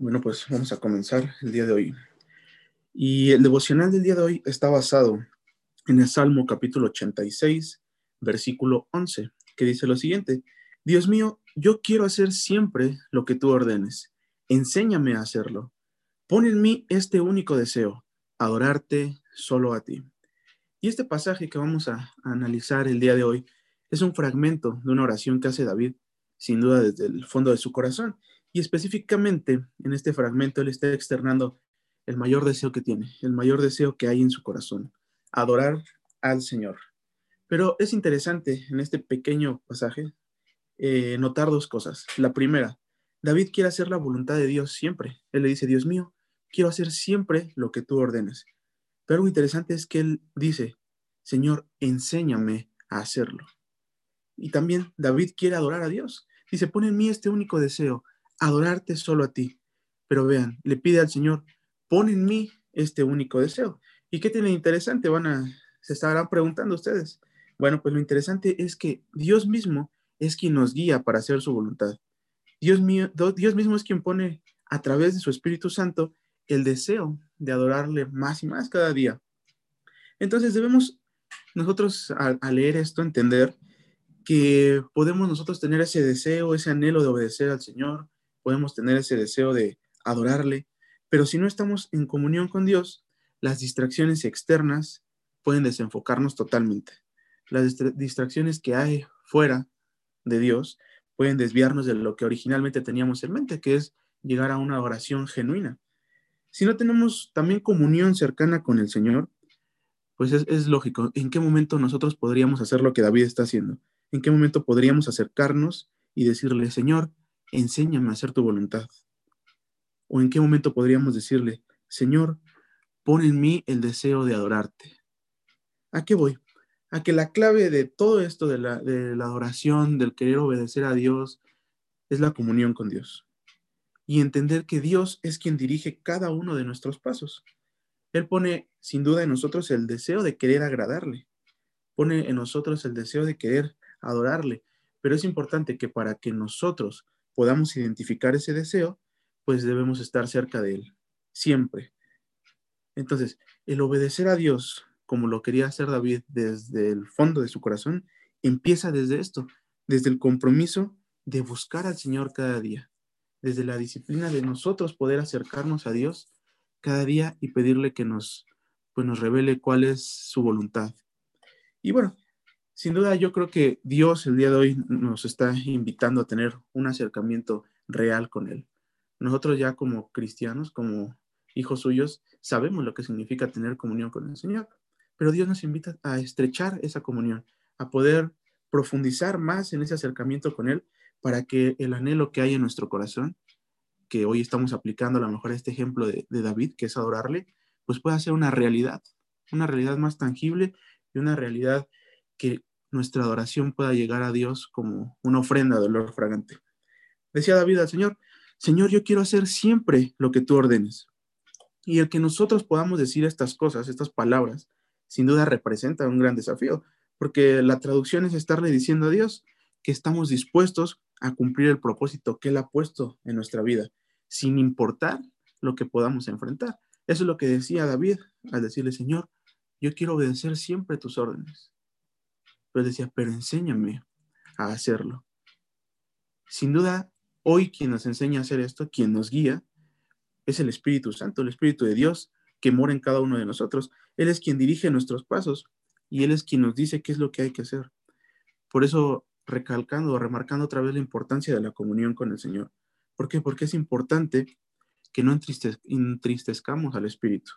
Bueno, pues vamos a comenzar el día de hoy. Y el devocional del día de hoy está basado en el Salmo capítulo 86, versículo 11, que dice lo siguiente, Dios mío, yo quiero hacer siempre lo que tú ordenes. Enséñame a hacerlo. Pon en mí este único deseo, adorarte solo a ti. Y este pasaje que vamos a, analizar el día de hoy es un fragmento de una oración que hace David, sin duda desde el fondo de su corazón. Y específicamente en este fragmento él está externando el mayor deseo que tiene, el mayor deseo que hay en su corazón, adorar al Señor. Pero es interesante en este pequeño pasaje eh, notar dos cosas. La primera, David quiere hacer la voluntad de Dios siempre. Él le dice, Dios mío, quiero hacer siempre lo que tú ordenes. Pero algo interesante es que él dice, Señor, enséñame a hacerlo. Y también David quiere adorar a Dios. Se pone en mí este único deseo, adorarte solo a ti. Pero vean, le pide al Señor, pon en mí este único deseo. ¿Y qué tiene interesante? Van a, se estarán preguntando ustedes. Bueno, pues lo interesante es que Dios mismo es quien nos guía para hacer su voluntad. Dios, mío, Dios mismo es quien pone a través de su Espíritu Santo el deseo de adorarle más y más cada día. Entonces debemos nosotros al leer esto entender que podemos nosotros tener ese deseo, ese anhelo de obedecer al Señor, podemos tener ese deseo de adorarle, pero si no estamos en comunión con Dios, las distracciones externas pueden desenfocarnos totalmente. Las distracciones que hay fuera de Dios pueden desviarnos de lo que originalmente teníamos en mente, que es llegar a una oración genuina. Si no tenemos también comunión cercana con el Señor, pues es, lógico, ¿en qué momento nosotros podríamos hacer lo que David está haciendo? ¿En qué momento podríamos acercarnos y decirle, Señor, enséñame a hacer tu voluntad? ¿O en qué momento podríamos decirle, Señor, pon en mí el deseo de adorarte? ¿A qué voy? A que la clave de todo esto de la, de la adoración, del querer obedecer a Dios, es la comunión con Dios y entender que Dios es quien dirige cada uno de nuestros pasos. Él pone sin duda en nosotros el deseo de querer agradarle, pone en nosotros el deseo de querer adorarle, pero es importante que para que nosotros podamos identificar ese deseo, pues debemos estar cerca de él, siempre. Entonces, el obedecer a Dios, como lo quería hacer David desde el fondo de su corazón, empieza desde esto, desde el compromiso de buscar al Señor cada día, desde la disciplina de nosotros poder acercarnos a Dios cada día y pedirle que nos, pues nos revele cuál es su voluntad. Y bueno, sin duda yo creo que Dios el día de hoy nos está invitando a tener un acercamiento real con Él. Nosotros ya como cristianos, como hijos suyos, sabemos lo que significa tener comunión con el Señor, pero Dios nos invita a estrechar esa comunión, a poder profundizar más en ese acercamiento con Él para que el anhelo que hay en nuestro corazón, que hoy estamos aplicando a lo mejor este ejemplo de, David, que es adorarle, pues pueda ser una realidad, una realidad más tangible y una realidad que nuestra adoración pueda llegar a Dios como una ofrenda de olor fragante. Decía David al Señor, Señor, yo quiero hacer siempre lo que tú ordenes. Y el que nosotros podamos decir estas cosas, estas palabras, sin duda representa un gran desafío, porque la traducción es estarle diciendo a Dios que estamos dispuestos a cumplir el propósito que Él ha puesto en nuestra vida, sin importar lo que podamos enfrentar. Eso es lo que decía David al decirle, Señor, yo quiero obedecer siempre tus órdenes. Pero decía, pero enséñame a hacerlo. Sin duda, hoy quien nos enseña a hacer esto, quien nos guía, es el Espíritu Santo, el Espíritu de Dios que mora en cada uno de nosotros. Él es quien dirige nuestros pasos y Él es quien nos dice qué es lo que hay que hacer. Por eso recalcando o remarcando otra vez la importancia de la comunión con el Señor. ¿Por qué? Porque es importante que no entristezcamos al Espíritu,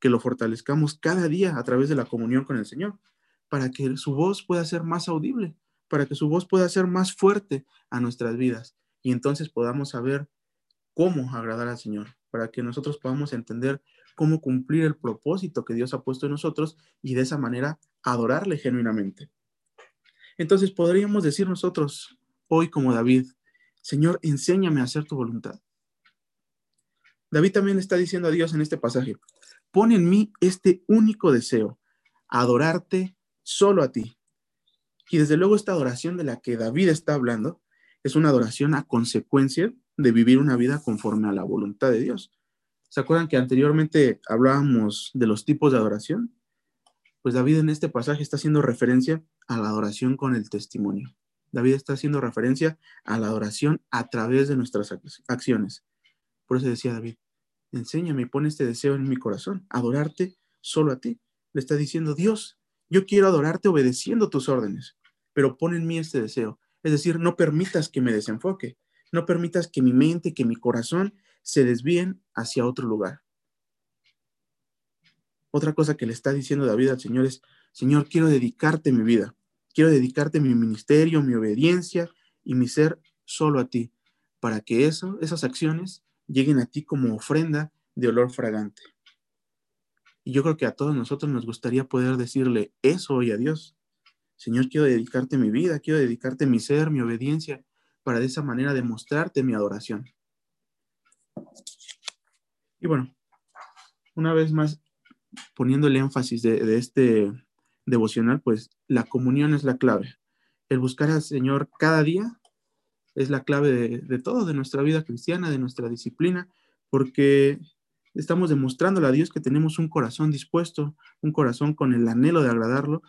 que lo fortalezcamos cada día a través de la comunión con el Señor, para que su voz pueda ser más audible, para que su voz pueda ser más fuerte a nuestras vidas y entonces podamos saber cómo agradar al Señor, para que nosotros podamos entender cómo cumplir el propósito que Dios ha puesto en nosotros y de esa manera adorarle genuinamente. Entonces podríamos decir nosotros hoy como David, Señor, enséñame a hacer tu voluntad. David también está diciendo a Dios en este pasaje, pon en mí este único deseo, adorarte solo a ti. Y desde luego esta adoración de la que David está hablando es una adoración a consecuencia de vivir una vida conforme a la voluntad de Dios. ¿Se acuerdan que anteriormente hablábamos de los tipos de adoración? Pues David en este pasaje está haciendo referencia a la adoración con el testimonio. David está haciendo referencia a la adoración a través de nuestras acciones. Por eso decía David, enséñame y pon este deseo en mi corazón, adorarte solo a ti. Le está diciendo, Dios, yo quiero adorarte obedeciendo tus órdenes, pero pon en mí este deseo. Es decir, no permitas que me desenfoque, no permitas que mi mente, que mi corazón se desvíen hacia otro lugar. Otra cosa que le está diciendo David al Señor es, Señor, quiero dedicarte mi vida, quiero dedicarte mi ministerio, mi obediencia y mi ser solo a ti, para que eso, esas acciones lleguen a ti como ofrenda de olor fragante. Y yo creo que a todos nosotros nos gustaría poder decirle eso hoy a Dios. Señor, quiero dedicarte mi vida, quiero dedicarte mi ser, mi obediencia, para de esa manera demostrarte mi adoración. Y bueno, una vez más, poniendo el énfasis de, este devocional, pues la comunión es la clave. El buscar al Señor cada día es la clave de, de, todo, de nuestra vida cristiana, de nuestra disciplina, porque estamos demostrándole a Dios que tenemos un corazón dispuesto, un corazón con el anhelo de agradarlo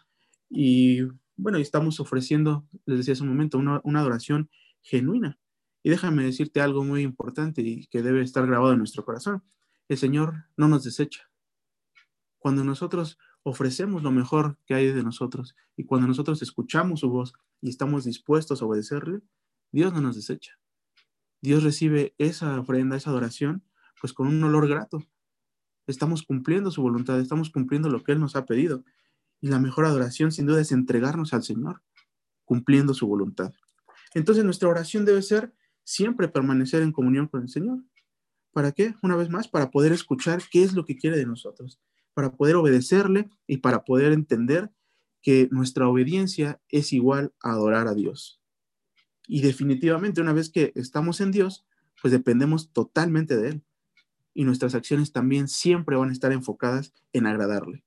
y bueno, estamos ofreciendo, les decía hace un momento, una, una adoración genuina. Y déjame decirte algo muy importante y que debe estar grabado en nuestro corazón. El Señor no nos desecha. Cuando nosotros ofrecemos lo mejor que hay de nosotros y cuando nosotros escuchamos su voz y estamos dispuestos a obedecerle, Dios no nos desecha. Dios recibe esa ofrenda, esa adoración, pues con un olor grato. Estamos cumpliendo su voluntad, estamos cumpliendo lo que Él nos ha pedido. Y la mejor adoración sin duda es entregarnos al Señor, cumpliendo su voluntad. Entonces nuestra oración debe ser siempre permanecer en comunión con el Señor. ¿Para qué? Una vez más, para poder escuchar qué es lo que quiere de nosotros, para poder obedecerle y para poder entender que nuestra obediencia es igual a adorar a Dios. Y definitivamente una vez que estamos en Dios, pues dependemos totalmente de Él. Y nuestras acciones también siempre van a estar enfocadas en agradarle.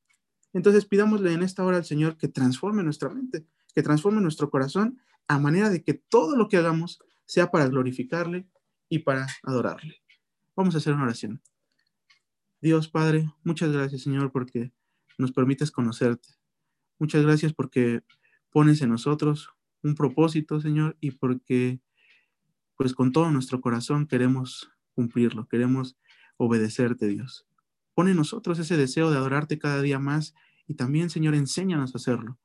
Entonces pidámosle en esta hora al Señor que transforme nuestra mente, que transforme nuestro corazón a manera de que todo lo que hagamos sea para glorificarle y para adorarle. Vamos a hacer una oración. Dios Padre, muchas gracias Señor porque nos permites conocerte. Muchas gracias porque pones en nosotros un propósito, Señor, y porque pues con todo nuestro corazón queremos cumplirlo, queremos obedecerte, Dios. Pone en nosotros ese deseo de adorarte cada día más y también, Señor, enséñanos a hacerlo.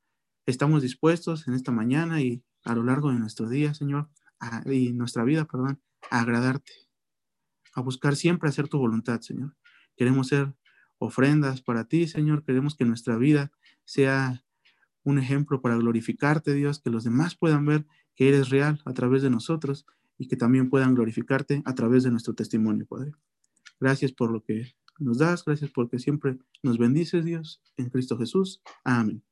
Estamos dispuestos en esta mañana y a lo largo de nuestro día, Señor, y nuestra vida, perdón, a agradarte, a buscar siempre hacer tu voluntad, Señor. Queremos ser ofrendas para ti, Señor. Queremos que nuestra vida sea un ejemplo para glorificarte, Dios, que los demás puedan ver que eres real a través de nosotros y que también puedan glorificarte a través de nuestro testimonio, Padre. Gracias por lo que nos das, gracias porque siempre nos bendices, Dios, en Cristo Jesús. Amén.